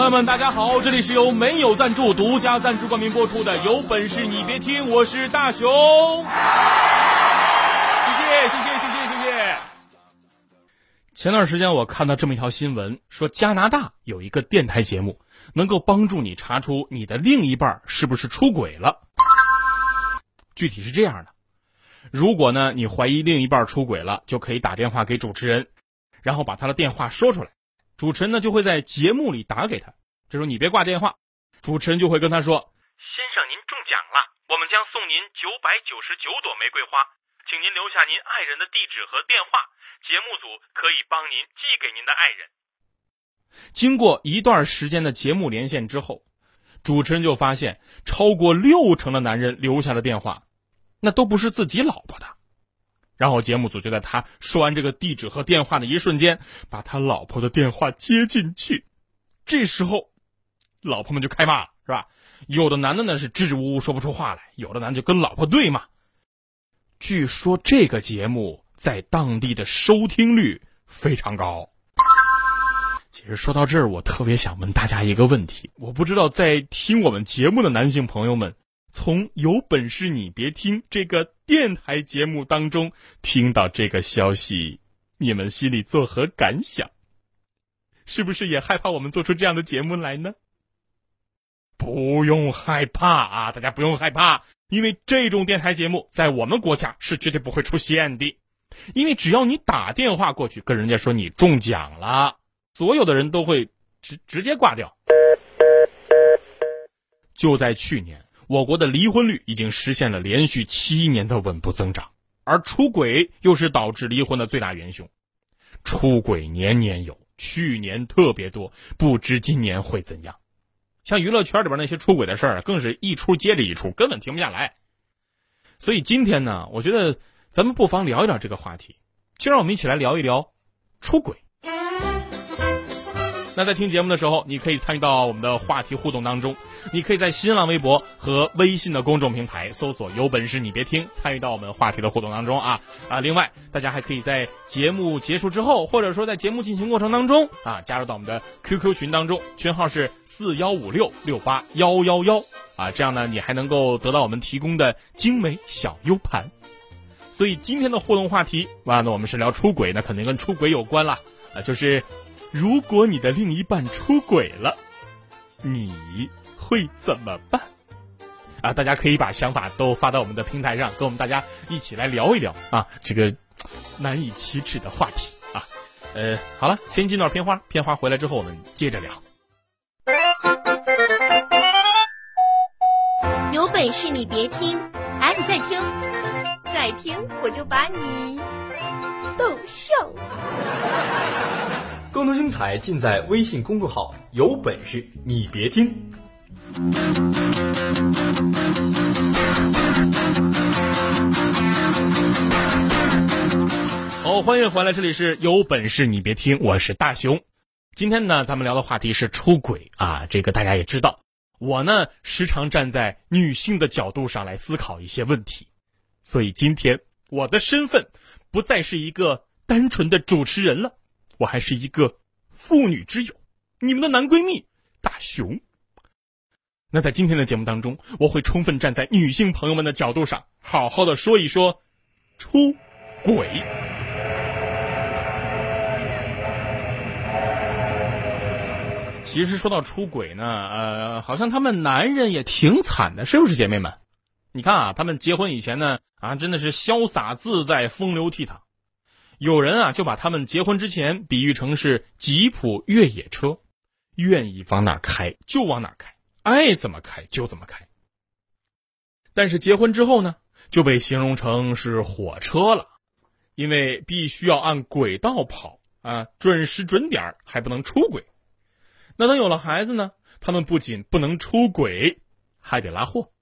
朋友们，大家好！这里是由没有赞助、独家赞助冠名播出的《有本事你别听》，我是大熊。谢谢，谢谢，谢谢，谢谢。前段时间我看到这么一条新闻，说加拿大有一个电台节目，能够帮助你查出你的另一半是不是出轨了。具体是这样的：如果呢你怀疑另一半出轨了，就可以打电话给主持人，然后把他的电话说出来。主持人呢就会在节目里打给他，这时候你别挂电话，主持人就会跟他说：“先生，您中奖了，我们将送您九百九十九朵玫瑰花，请您留下您爱人的地址和电话，节目组可以帮您寄给您的爱人。”经过一段时间的节目连线之后，主持人就发现超过六成的男人留下的电话，那都不是自己老婆的。然后节目组就在他说完这个地址和电话的一瞬间，把他老婆的电话接进去。这时候，老婆们就开骂了，是吧？有的男的呢是支支吾吾说不出话来，有的男的就跟老婆对骂。据说这个节目在当地的收听率非常高。其实说到这儿，我特别想问大家一个问题：我不知道在听我们节目的男性朋友们。从有本事你别听这个电台节目当中听到这个消息，你们心里作何感想？是不是也害怕我们做出这样的节目来呢？不用害怕啊，大家不用害怕，因为这种电台节目在我们国家是绝对不会出现的，因为只要你打电话过去跟人家说你中奖了，所有的人都会直直接挂掉。就在去年。我国的离婚率已经实现了连续七年的稳步增长，而出轨又是导致离婚的最大元凶。出轨年年有，去年特别多，不知今年会怎样。像娱乐圈里边那些出轨的事儿，更是一出接着一出，根本停不下来。所以今天呢，我觉得咱们不妨聊一聊这个话题，就让我们一起来聊一聊出轨。那在听节目的时候，你可以参与到我们的话题互动当中。你可以在新浪微博和微信的公众平台搜索“有本事你别听”，参与到我们话题的互动当中啊啊！另外，大家还可以在节目结束之后，或者说在节目进行过程当中啊，加入到我们的 QQ 群当中，群号是四幺五六六八幺幺幺啊，这样呢，你还能够得到我们提供的精美小 U 盘。所以今天的互动话题，完了，我们是聊出轨，那肯定跟出轨有关了啊，就是。如果你的另一半出轨了，你会怎么办？啊，大家可以把想法都发到我们的平台上，跟我们大家一起来聊一聊啊，这个难以启齿的话题啊。呃，好了，先进段片花，片花回来之后我们接着聊。有本事你别听，哎，你再听，再听我就把你逗笑。更多精彩尽在微信公众号，有本事你别听。好，欢迎回来，这里是有本事你别听，我是大熊。今天呢，咱们聊的话题是出轨啊，这个大家也知道。我呢，时常站在女性的角度上来思考一些问题，所以今天我的身份不再是一个单纯的主持人了。我还是一个妇女之友，你们的男闺蜜大熊。那在今天的节目当中，我会充分站在女性朋友们的角度上，好好的说一说出轨。其实说到出轨呢，呃，好像他们男人也挺惨的，是不是姐妹们？你看啊，他们结婚以前呢，啊，真的是潇洒自在、风流倜傥。有人啊，就把他们结婚之前比喻成是吉普越野车，愿意往哪开就往哪开，爱怎么开就怎么开。但是结婚之后呢，就被形容成是火车了，因为必须要按轨道跑，啊，准时准点，还不能出轨。那等有了孩子呢？他们不仅不能出轨，还得拉货。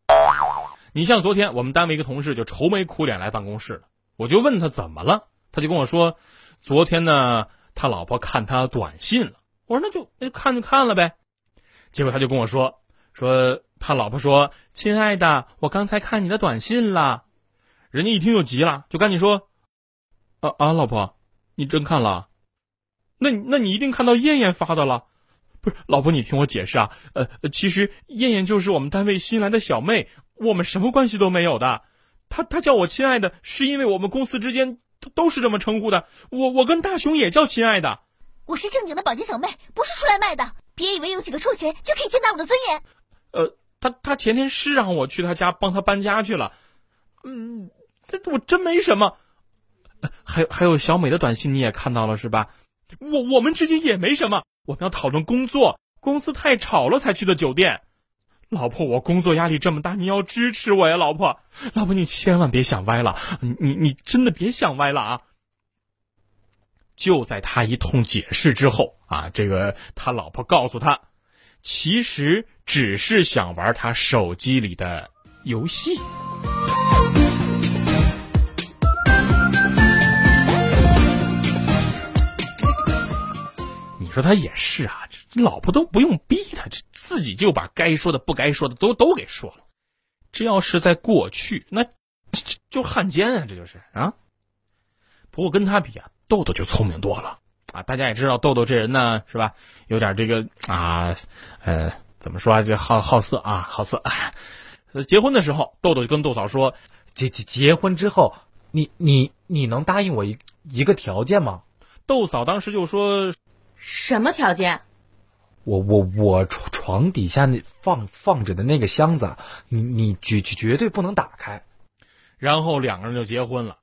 你像昨天我们单位一个同事就愁眉苦脸来办公室了，我就问他怎么了，他就跟我说，昨天呢他老婆看他短信了。我说那就那就看就看了呗。结果他就跟我说说他老婆说：“亲爱的，我刚才看你的短信了。”人家一听就急了，就赶紧说：“啊啊，老婆，你真看了？那那你一定看到燕燕发的了。”不是，老婆，你听我解释啊。呃，其实燕燕就是我们单位新来的小妹，我们什么关系都没有的。她她叫我亲爱的，是因为我们公司之间都都是这么称呼的。我我跟大雄也叫亲爱的。我是正经的保洁小妹，不是出来卖的。别以为有几个臭钱就可以践踏我的尊严。呃，他他前天是让我去他家帮他搬家去了。嗯，这我真没什么。还有还有小美的短信你也看到了是吧？我我们之间也没什么。我们要讨论工作，公司太吵了才去的酒店。老婆，我工作压力这么大，你要支持我呀，老婆。老婆，你千万别想歪了，你你真的别想歪了啊！就在他一通解释之后啊，这个他老婆告诉他，其实只是想玩他手机里的游戏。你说他也是啊，老婆都不用逼他，这自己就把该说的、不该说的都都给说了。这要是在过去，那这就汉奸啊，这就是啊。不过跟他比啊，豆豆就聪明多了啊。大家也知道，豆豆这人呢，是吧？有点这个啊，呃，怎么说啊？就好好色啊，好色。结婚的时候，豆豆就跟豆嫂说：“结结结婚之后，你你你能答应我一一个条件吗？”豆嫂当时就说。什么条件？我我我床床底下那放放着的那个箱子，你你绝绝对不能打开。然后两个人就结婚了。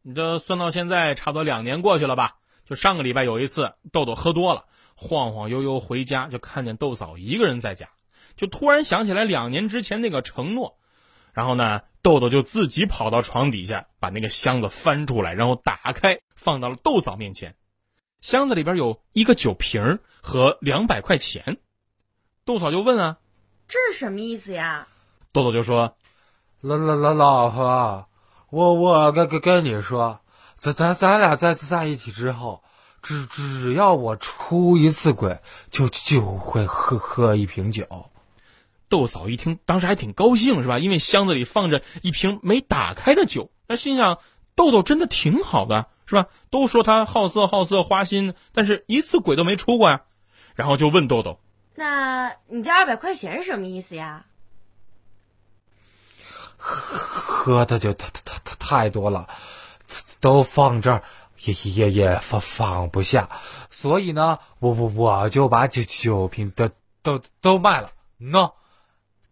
你这算到现在差不多两年过去了吧？就上个礼拜有一次，豆豆喝多了，晃晃悠悠回家，就看见豆嫂一个人在家，就突然想起来两年之前那个承诺。然后呢，豆豆就自己跑到床底下，把那个箱子翻出来，然后打开，放到了豆嫂面前。箱子里边有一个酒瓶和两百块钱，豆嫂就问啊：“这是什么意思呀？”豆豆就说：“老老老老婆，我我跟跟跟你说，咱咱咱俩在在一起之后，只只要我出一次轨，就就会喝喝一瓶酒。”豆嫂一听，当时还挺高兴，是吧？因为箱子里放着一瓶没打开的酒，那心想：豆豆真的挺好的。是吧？都说他好色好色花心，但是一次鬼都没出过呀。然后就问豆豆：“那你这二百块钱是什么意思呀？”喝的就太太太太多了，都放这儿也也也放放不下，所以呢，我我我就把酒酒瓶都都都卖了。喏，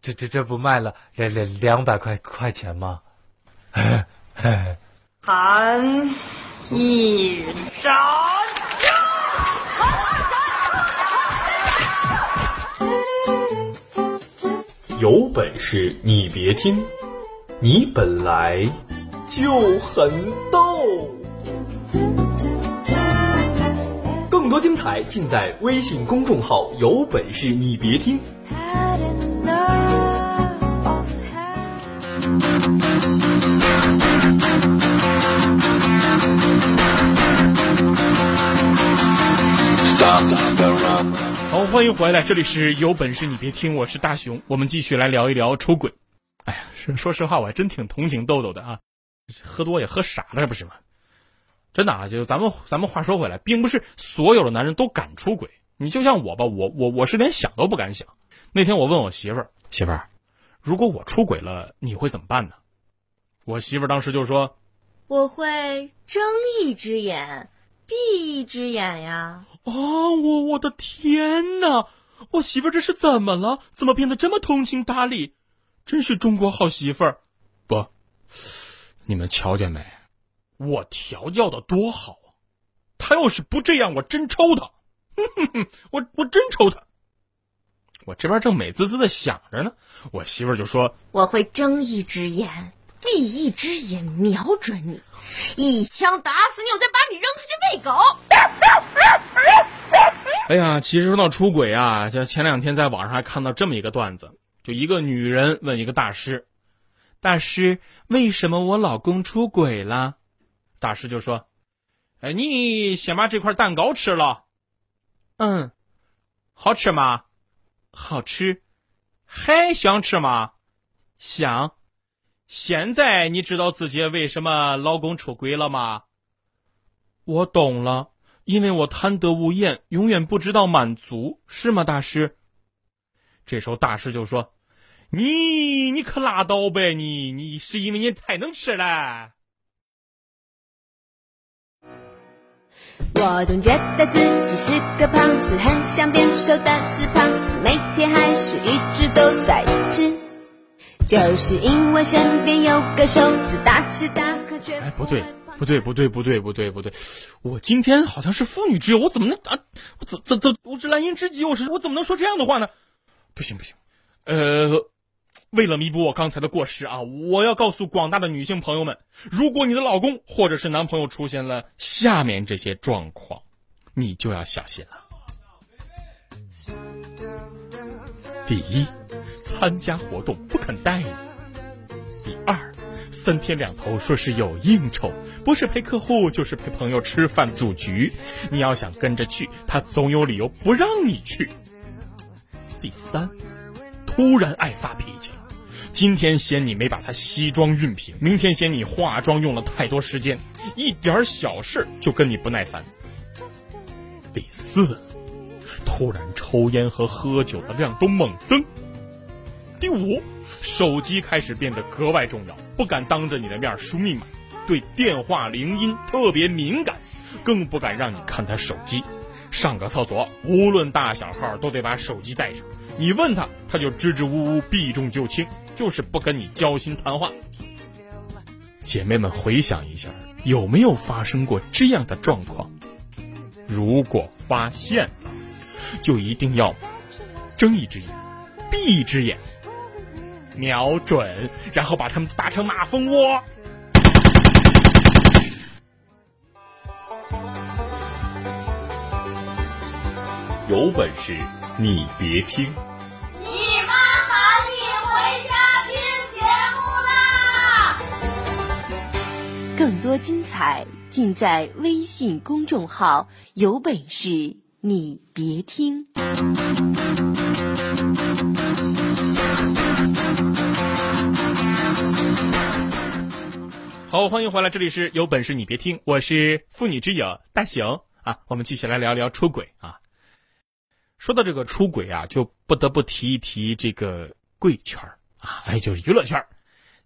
这这这不卖了两两两百块块钱吗？韩。一闪！有本事你别听，你本来就很逗。更多精彩尽在微信公众号“有本事你别听”。好，欢迎回来，这里是有本事你别听，我是大熊，我们继续来聊一聊出轨。哎呀，说实话，我还真挺同情豆豆的啊，喝多也喝傻了，不是吗？真的啊，就咱们咱们话说回来，并不是所有的男人都敢出轨。你就像我吧，我我我是连想都不敢想。那天我问我媳妇儿，媳妇儿，如果我出轨了，你会怎么办呢？我媳妇儿当时就说，我会睁一只眼闭一只眼呀。啊！我我的天哪！我媳妇这是怎么了？怎么变得这么通情达理？真是中国好媳妇儿！不，你们瞧见没？我调教的多好啊！他要是不这样，我真抽他！哼哼哼，我我真抽他！我这边正美滋滋的想着呢，我媳妇就说：“我会睁一只眼闭一只眼，瞄准你，一枪打死你，我再把你扔出去喂狗。”哎呀，其实说到出轨啊，就前两天在网上还看到这么一个段子，就一个女人问一个大师：“大师，为什么我老公出轨了？”大师就说：“哎，你先把这块蛋糕吃了。”嗯，好吃吗？好吃。还想吃吗？想。现在你知道自己为什么老公出轨了吗？我懂了，因为我贪得无厌，永远不知道满足，是吗，大师？这时候大师就说：“你你可拉倒呗，你你是因为你太能吃了。”我总觉得自己是个胖子，很想变瘦但是胖子，每天还是一直都在吃，就是因为身边有个瘦子，大吃大喝却哎，不对，不对，不对，不对，不对，不对，我今天好像是妇女之友，我怎么能啊？我怎怎怎？我是蓝颜知己，我是我怎么能说这样的话呢？不行不行，呃。为了弥补我刚才的过失啊，我要告诉广大的女性朋友们：如果你的老公或者是男朋友出现了下面这些状况，你就要小心了。第一，参加活动不肯带你；第二，三天两头说是有应酬，不是陪客户就是陪朋友吃饭组局，你要想跟着去，他总有理由不让你去；第三，突然爱发脾气。今天嫌你没把他西装熨平，明天嫌你化妆用了太多时间，一点小事就跟你不耐烦。第四，突然抽烟和喝酒的量都猛增。第五，手机开始变得格外重要，不敢当着你的面输密码，对电话铃音特别敏感，更不敢让你看他手机。上个厕所，无论大小号都得把手机带上，你问他，他就支支吾吾，避重就轻。就是不跟你交心谈话，姐妹们回想一下，有没有发生过这样的状况？如果发现了，就一定要睁一只眼闭一只眼，瞄准，然后把他们打成马蜂窝。有本事你别听。更多精彩尽在微信公众号“有本事你别听”。好，欢迎回来，这里是有本事你别听，我是妇女之友大熊啊。我们继续来聊聊出轨啊。说到这个出轨啊，就不得不提一提这个贵圈啊，哎，就是娱乐圈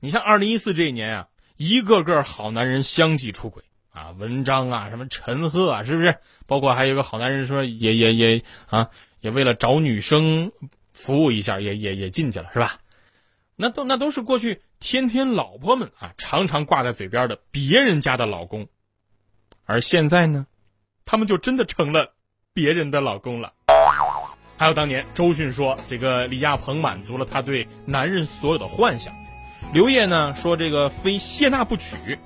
你像二零一四这一年啊。一个个好男人相继出轨啊，文章啊，什么陈赫啊，是不是？包括还有个好男人说，也也也啊，也为了找女生服务一下，也也也进去了，是吧？那都那都是过去天天老婆们啊常常挂在嘴边的别人家的老公，而现在呢，他们就真的成了别人的老公了。还有当年周迅说，这个李亚鹏满足了他对男人所有的幻想。刘烨呢说这个非谢娜不娶，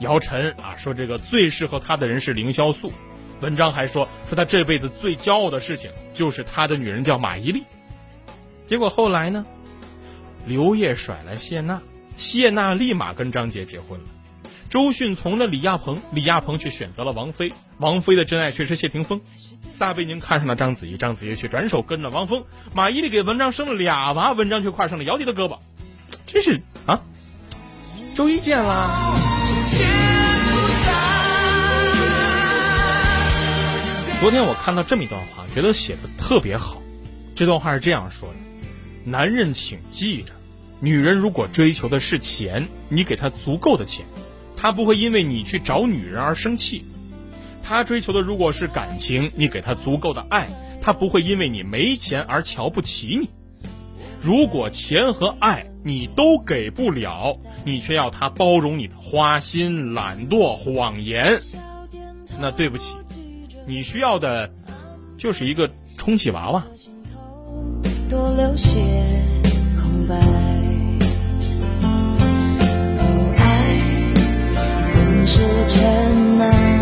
姚晨啊说这个最适合他的人是凌潇肃，文章还说说他这辈子最骄傲的事情就是他的女人叫马伊琍。结果后来呢，刘烨甩了谢娜，谢娜立马跟张杰结婚了。周迅从了李亚鹏，李亚鹏却选择了王菲，王菲的真爱却是谢霆锋。撒贝宁看上了章子怡，章子怡却转手跟了汪峰。马伊琍给文章生了俩娃，文章却跨上了姚笛的胳膊。真是啊！周一见啦！昨天我看到这么一段话，觉得写的特别好。这段话是这样说的：男人请记着，女人如果追求的是钱，你给她足够的钱，她不会因为你去找女人而生气；她追求的如果是感情，你给她足够的爱，她不会因为你没钱而瞧不起你。如果钱和爱你都给不了，你却要他包容你的花心、懒惰、谎言，那对不起，你需要的，就是一个充气娃娃。多留些空白。爱本是尘埃。